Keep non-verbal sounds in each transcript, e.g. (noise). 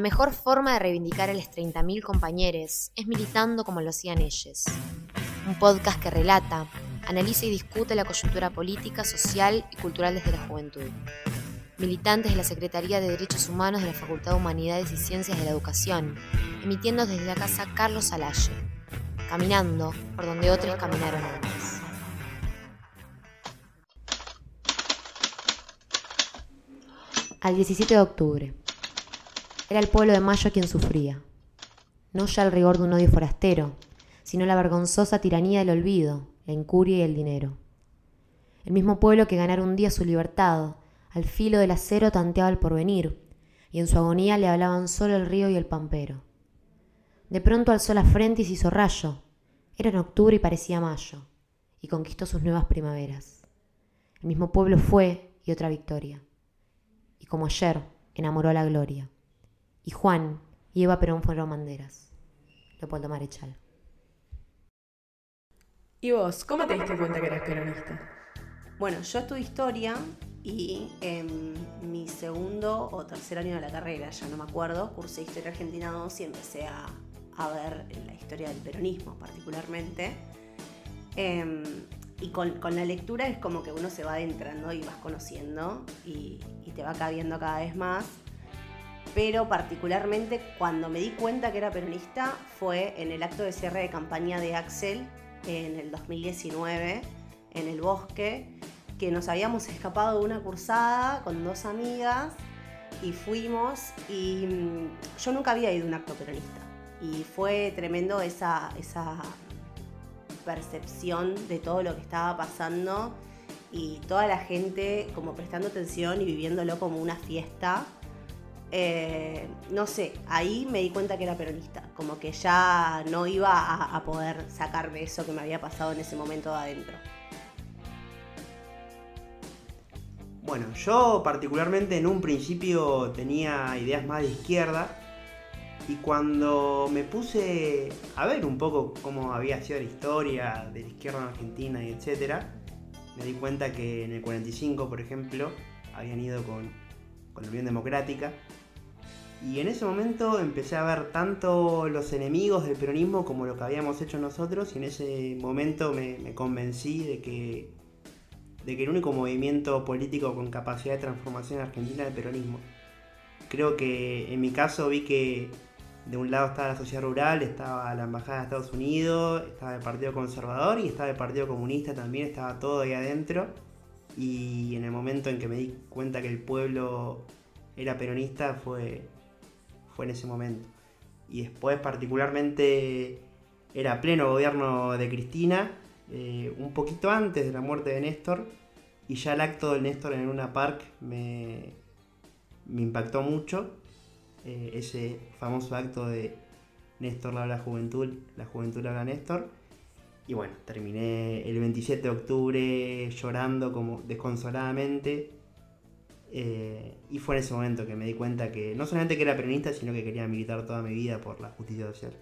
La mejor forma de reivindicar a los 30.000 compañeros es militando como lo hacían ellos. Un podcast que relata, analiza y discute la coyuntura política, social y cultural desde la juventud. Militantes de la Secretaría de Derechos Humanos de la Facultad de Humanidades y Ciencias de la Educación, emitiendo desde la casa Carlos Salaye, caminando por donde otros caminaron antes. Al 17 de octubre. Era el pueblo de Mayo quien sufría. No ya el rigor de un odio forastero, sino la vergonzosa tiranía del olvido, la incuria y el dinero. El mismo pueblo que ganara un día su libertad, al filo del acero tanteaba el porvenir, y en su agonía le hablaban solo el río y el pampero. De pronto alzó la frente y se hizo rayo. Era en octubre y parecía mayo, y conquistó sus nuevas primaveras. El mismo pueblo fue y otra victoria y como ayer enamoró la gloria. Y Juan y Eva Perón fueron banderas. Leopoldo Marechal. ¿Y vos, cómo te diste cuenta que eras peronista? Bueno, yo estudié historia y en mi segundo o tercer año de la carrera, ya no me acuerdo, cursé Historia Argentina 2 y empecé a, ver la historia del peronismo particularmente. Em, y con, la lectura es como que uno se va adentrando y vas conociendo y, te va cabiendo cada vez más. Pero particularmente cuando me di cuenta que era peronista fue en el acto de cierre de campaña de Axel en el 2019, en el bosque, que nos habíamos escapado de una cursada con dos amigas y fuimos y mm, yo nunca había ido a un acto peronista y fue tremendo esa, esa percepción de todo lo que estaba pasando y toda la gente como prestando atención y viviéndolo como una fiesta. Eh, no sé, ahí me di cuenta que era peronista, como que ya no iba a, poder sacarme eso que me había pasado en ese momento de adentro. Bueno, yo particularmente en un principio tenía ideas más de izquierda, y cuando me puse a ver un poco cómo había sido la historia de la izquierda en Argentina y etcétera, me di cuenta que en el 45, por ejemplo, habían ido con, con la Unión Democrática. Y en ese momento empecé a ver tanto los enemigos del peronismo como lo que habíamos hecho nosotros y en ese momento me, convencí de que, de que el único movimiento político con capacidad de transformación en Argentina era el peronismo. Creo que en mi caso vi que de un lado estaba la sociedad rural, estaba la embajada de Estados Unidos, estaba el Partido Conservador y estaba el Partido Comunista también, estaba todo ahí adentro. Y en el momento en que me di cuenta que el pueblo era peronista fue, en ese momento. Y después particularmente era pleno gobierno de Cristina, eh, un poquito antes de la muerte de Néstor, y ya el acto del Néstor en una park me, impactó mucho eh, ese famoso acto de Néstor la juventud, la juventud habla Néstor. Y bueno, terminé el 27 de octubre llorando como desconsoladamente. Eh, y fue en ese momento que me di cuenta que no solamente que era peronista, sino que quería militar toda mi vida por la justicia social.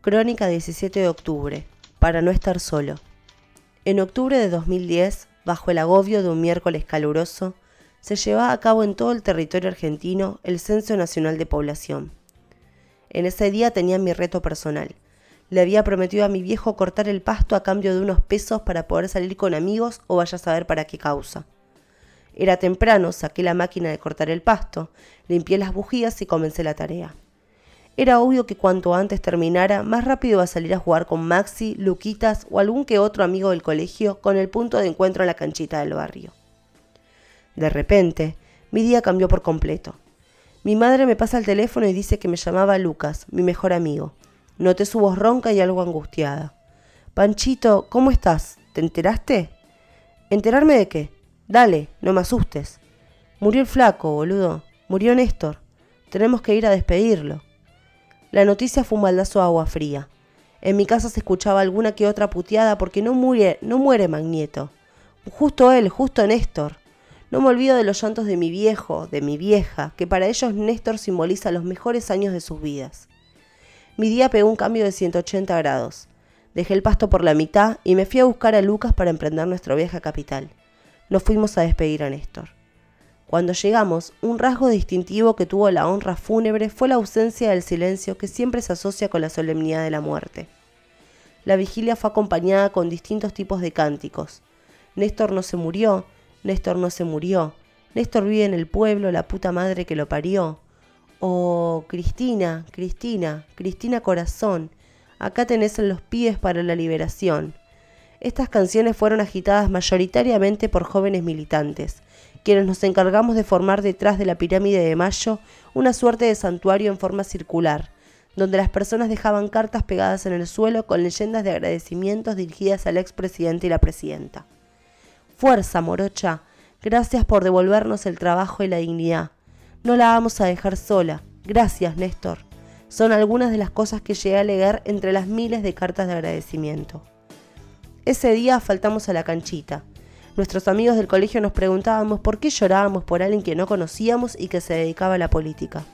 Crónica 17 de octubre, para no estar solo. En octubre de 2010 bajo el agobio de un miércoles caluroso, se llevaba a cabo en todo el territorio argentino el Censo Nacional de Población. En ese día tenía mi reto personal. Le había prometido a mi viejo cortar el pasto a cambio de unos pesos para poder salir con amigos o vaya a saber para qué causa. Era temprano, saqué la máquina de cortar el pasto, limpié las bujías y comencé la tarea. Era obvio que cuanto antes terminara, más rápido iba a salir a jugar con Maxi, Luquitas o algún que otro amigo del colegio con el punto de encuentro en la canchita del barrio. De repente, mi día cambió por completo. Mi madre me pasa el teléfono y dice que me llamaba Lucas, mi mejor amigo. Noté su voz ronca y algo angustiada. Panchito, ¿cómo estás? ¿Te enteraste? ¿Enterarme de qué? Dale, no me asustes. Murió el flaco, boludo. Murió Néstor. Tenemos que ir a despedirlo. La noticia fue un baldazo de agua fría. En mi casa se escuchaba alguna que otra puteada porque no muere, no muere Magnieto. Justo él, justo Néstor. No me olvido de los llantos de mi viejo, de mi vieja, que para ellos Néstor simboliza los mejores años de sus vidas. Mi día pegó un cambio de 180 grados. Dejé el pasto por la mitad y me fui a buscar a Lucas para emprender nuestra vieja capital. nos fuimos a despedir a Néstor. Cuando llegamos, un rasgo distintivo que tuvo la honra fúnebre fue la ausencia del silencio que siempre se asocia con la solemnidad de la muerte. La vigilia fue acompañada con distintos tipos de cánticos. Néstor no se murió, Néstor no se murió, Néstor vive en el pueblo, la puta madre que lo parió. O Cristina, Cristina, Cristina Corazón, acá tenés en los pies para la liberación. Estas canciones fueron agitadas mayoritariamente por jóvenes militantes, quienes nos encargamos de formar detrás de la pirámide de Mayo una suerte de santuario en forma circular, donde las personas dejaban cartas pegadas en el suelo con leyendas de agradecimientos dirigidas al expresidente y la presidenta. Fuerza, morocha, gracias por devolvernos el trabajo y la dignidad. No la vamos a dejar sola. Gracias, Néstor. Son algunas de las cosas que llegué a leer entre las miles de cartas de agradecimiento. Ese día faltamos a la canchita. Nuestros amigos del colegio nos preguntábamos por qué llorábamos por alguien que no conocíamos y que se dedicaba a la política.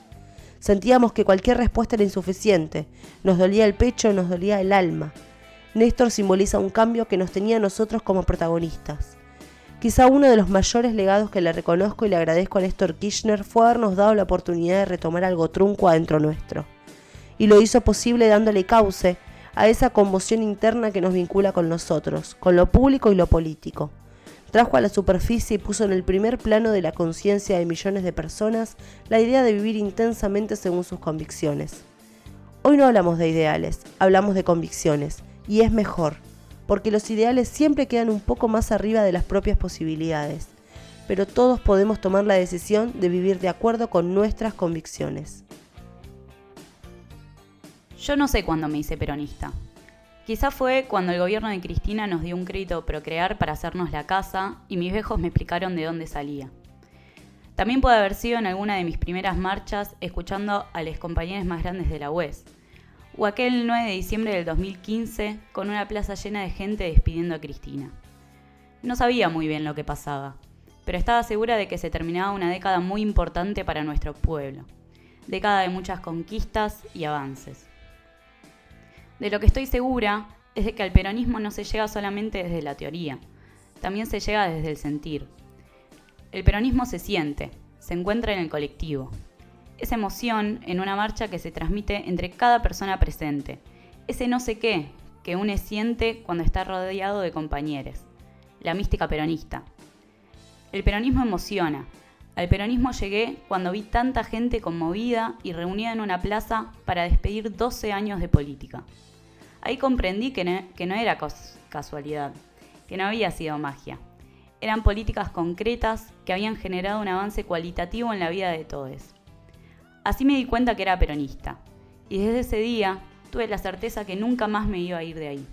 Sentíamos que cualquier respuesta era insuficiente, nos dolía el pecho, nos dolía el alma. Néstor simboliza un cambio que nos tenía a nosotros como protagonistas. Quizá uno de los mayores legados que le reconozco y le agradezco a Néstor Kirchner fue habernos dado la oportunidad de retomar algo trunco adentro nuestro. Y lo hizo posible dándole cauce a esa conmoción interna que nos vincula con nosotros, con lo público y lo político trajo a la superficie y puso en el primer plano de la conciencia de millones de personas la idea de vivir intensamente según sus convicciones. Hoy no hablamos de ideales, hablamos de convicciones, y es mejor, porque los ideales siempre quedan un poco más arriba de las propias posibilidades, pero todos podemos tomar la decisión de vivir de acuerdo con nuestras convicciones. Yo no sé cuándo me hice peronista, Quizá fue cuando el gobierno de Cristina nos dio un crédito Procrear para hacernos la casa y mis viejos me explicaron de dónde salía. También puede haber sido en alguna de mis primeras marchas escuchando a los compañeros más grandes de la UES. O aquel 9 de diciembre del 2015 con una plaza llena de gente despidiendo a Cristina. No sabía muy bien lo que pasaba, pero estaba segura de que se terminaba una década muy importante para nuestro pueblo. Década de muchas conquistas y avances. De lo que estoy segura es de que al peronismo no se llega solamente desde la teoría, también se llega desde el sentir. El peronismo se siente, se encuentra en el colectivo. Esa emoción en una marcha que se transmite entre cada persona presente. Ese no sé qué que une siente cuando está rodeado de compañeros. La mística peronista. El peronismo emociona. Al peronismo llegué cuando vi tanta gente conmovida y reunida en una plaza para despedir 12 años de política. Ahí comprendí que no, era casualidad, que no había sido magia. Eran políticas concretas que habían generado un avance cualitativo en la vida de todos. Así me di cuenta que era peronista, y desde ese día tuve la certeza que nunca más me iba a ir de ahí.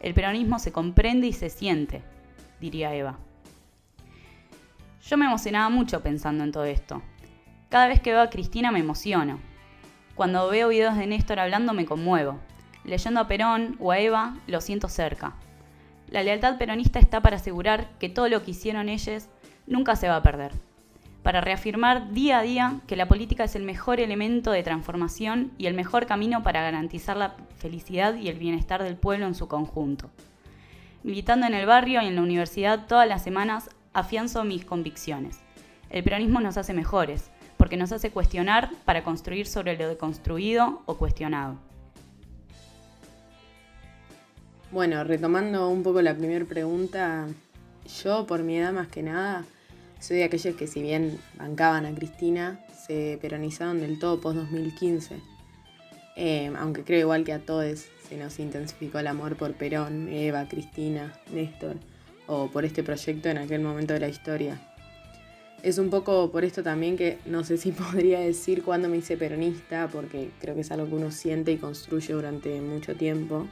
El peronismo se comprende y se siente, diría Eva. Yo me emocionaba mucho pensando en todo esto. Cada vez que veo a Cristina me emociono. Cuando veo videos de Néstor hablando me conmuevo. Leyendo a Perón o a Eva, lo siento cerca. La lealtad peronista está para asegurar que todo lo que hicieron ellos nunca se va a perder. Para reafirmar día a día que la política es el mejor elemento de transformación y el mejor camino para garantizar la felicidad y el bienestar del pueblo en su conjunto. Militando en el barrio y en la universidad todas las semanas, afianzo mis convicciones. El peronismo nos hace mejores, porque nos hace cuestionar para construir sobre lo deconstruido o cuestionado. Bueno, retomando un poco la primera pregunta, yo por mi edad más que nada, soy de aquellos que si bien bancaban a Cristina, se peronizaron del todo post 2015. Eh, aunque creo igual que a todos se nos intensificó el amor por Perón, Eva, Cristina, Néstor, o por este proyecto en aquel momento de la historia. Es un poco por esto también que no sé si (laughs) podría decir cuándo me hice peronista, porque creo que es algo que uno siente y construye durante mucho tiempo.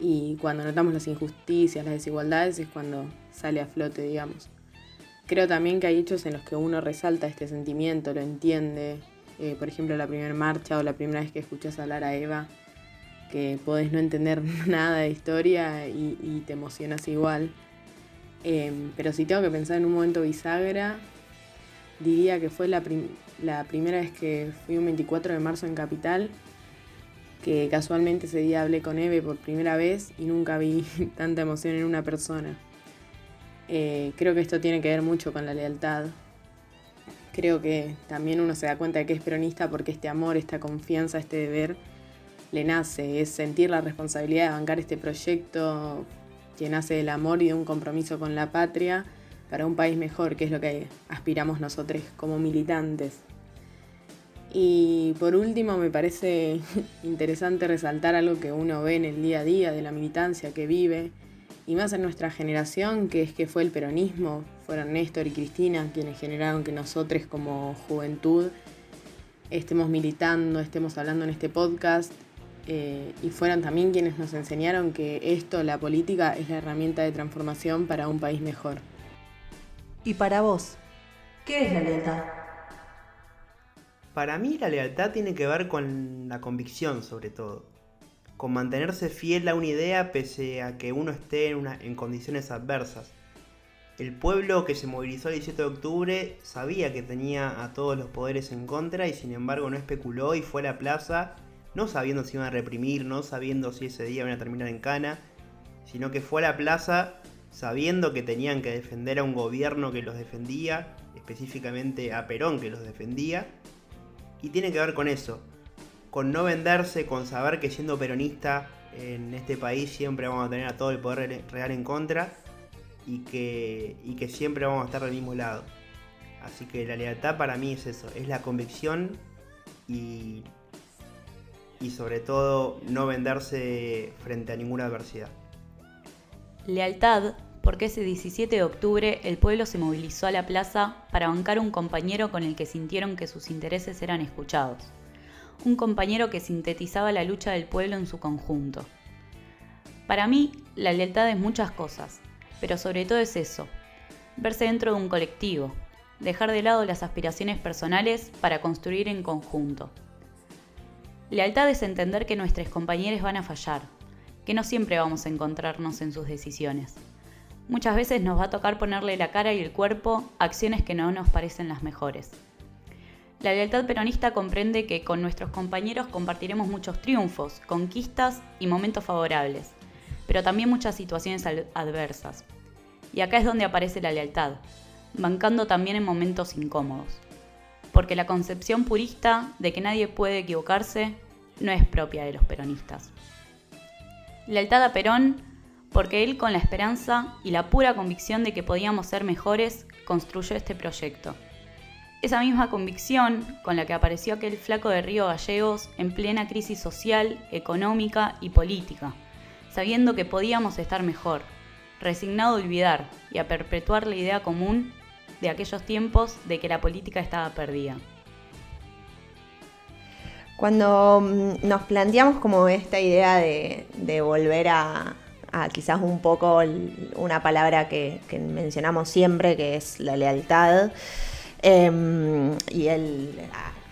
Y cuando notamos las injusticias, las desigualdades, es cuando sale a flote, digamos. Creo también que hay hechos en los que uno resalta este sentimiento, lo entiende. Eh, por ejemplo, la primera marcha o la primera vez que escuchas hablar a Eva, que podés no entender (laughs) nada de historia y, te emocionas igual. Em, pero si tengo que pensar en un momento bisagra, diría que fue la, la primera vez que fui un 24 de marzo en Capital que casualmente ese día hablé con Eve por primera vez y nunca vi (laughs) tanta emoción en una persona. Eh, creo que esto tiene que ver mucho con la lealtad. Creo que también uno se da cuenta de que es peronista porque este amor, esta confianza, este deber le nace, es sentir la responsabilidad de bancar este proyecto que nace del amor y de un compromiso con la patria para un país mejor, que es lo que aspiramos nosotros como militantes. Y por último, me parece (laughs) interesante resaltar algo que uno ve en el día a día de la militancia que vive, y más en nuestra generación, que es que fue el peronismo, fueron Néstor y Cristina quienes generaron que nosotros como juventud estemos militando, estemos hablando en este podcast, eh, y fueron también quienes nos enseñaron que esto, la política, es la herramienta de transformación para un país mejor. ¿Y para vos? ¿Qué es la lealtad? Para mí la lealtad tiene que ver con la convicción sobre todo, con mantenerse fiel a una idea pese a que uno esté en, en condiciones adversas. El pueblo que se movilizó el 17 de octubre sabía que tenía a todos los poderes en contra y sin embargo no especuló y fue a la plaza no sabiendo si iban a reprimir, no sabiendo si ese día iban a terminar en cana, sino que fue a la plaza sabiendo que tenían que defender a un gobierno que los defendía, específicamente a Perón que los defendía, y tiene que ver con eso, con no venderse, con saber que siendo peronista en este país siempre vamos a tener a todo el poder real en contra y que, y que siempre vamos a estar del mismo lado. Así que la lealtad para mí es eso, es la convicción y y sobre todo no venderse frente a ninguna adversidad. Lealtad, porque ese 17 de octubre el pueblo se movilizó a la plaza para bancar un compañero con el que sintieron que sus intereses eran escuchados. Un compañero que sintetizaba la lucha del pueblo en su conjunto. Para mí, la lealtad es muchas cosas, pero sobre todo es eso, verse dentro de un colectivo, dejar de lado las aspiraciones personales para construir en conjunto. Lealtad es entender que nuestros compañeros van a fallar, que no siempre vamos a encontrarnos en sus decisiones. Muchas veces nos va a tocar ponerle la cara y el cuerpo a acciones que no nos parecen las mejores. La lealtad peronista comprende que con nuestros compañeros compartiremos muchos triunfos, conquistas y momentos favorables, pero también muchas situaciones adversas. Y acá es donde aparece la lealtad, bancando también en momentos incómodos porque la concepción purista de que nadie puede equivocarse no es propia de los peronistas. Lealtad a Perón porque él con la esperanza y la pura convicción de que podíamos ser mejores construyó este proyecto. Esa misma convicción con la que apareció aquel flaco de Río Gallegos en plena crisis social, económica y política, sabiendo que podíamos estar mejor, resignado a olvidar y a perpetuar la idea común de aquellos tiempos de que la política estaba perdida. Cuando mm, nos planteamos como esta idea de, volver a, quizás un poco una palabra que, mencionamos siempre, que es la lealtad, em, y el,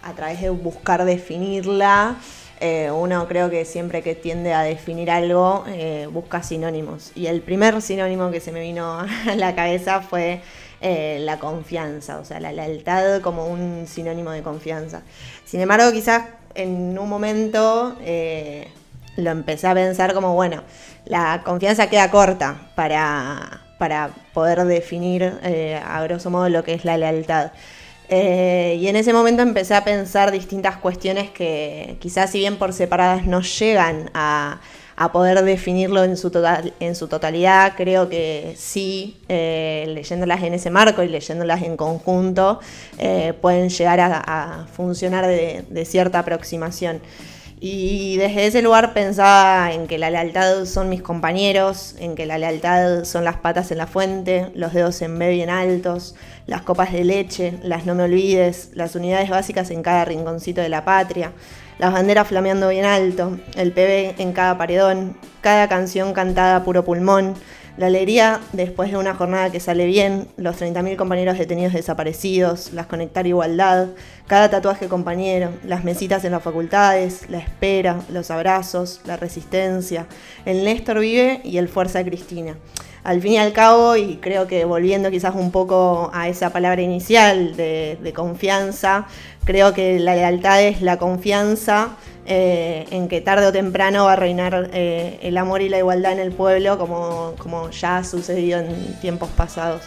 a, través de buscar definirla, eh, uno creo que siempre que tiende a definir algo eh, busca sinónimos. Y el primer sinónimo que se me vino (laughs) a la cabeza fue eh, la confianza, o sea, la lealtad como un sinónimo de confianza. Sin embargo, quizás en un momento lo empecé a pensar como, bueno, la confianza queda corta para, para poder definir eh, a grosso modo lo que es la lealtad. y en ese momento empecé a pensar distintas cuestiones que quizás si bien por separadas no llegan a, a poder definirlo en su, total, en su totalidad. Creo que sí, eh, leyéndolas en ese marco y leyéndolas en conjunto, eh, pueden llegar a, funcionar de, cierta aproximación. Y desde ese lugar pensaba en que la lealtad son mis compañeros, en que la lealtad son las patas en la fuente, los dedos en B bien altos, las copas de leche, las no me olvides, las unidades básicas en cada rinconcito de la patria, las banderas flameando bien alto, el PB en cada paredón, cada canción cantada a puro pulmón, la alegría después de una jornada que sale bien, los 30.000 compañeros detenidos desaparecidos, las conectar igualdad, cada tatuaje compañero, las mesitas en las facultades, la espera, los abrazos, la resistencia, el Néstor vive y el Fuerza Cristina. Al fin y al cabo, y creo que volviendo quizás un poco a esa palabra inicial de, confianza, creo que la lealtad es la confianza eh, en que tarde o temprano va a reinar eh, el amor y la igualdad en el pueblo, como, como ya ha sucedido en tiempos pasados.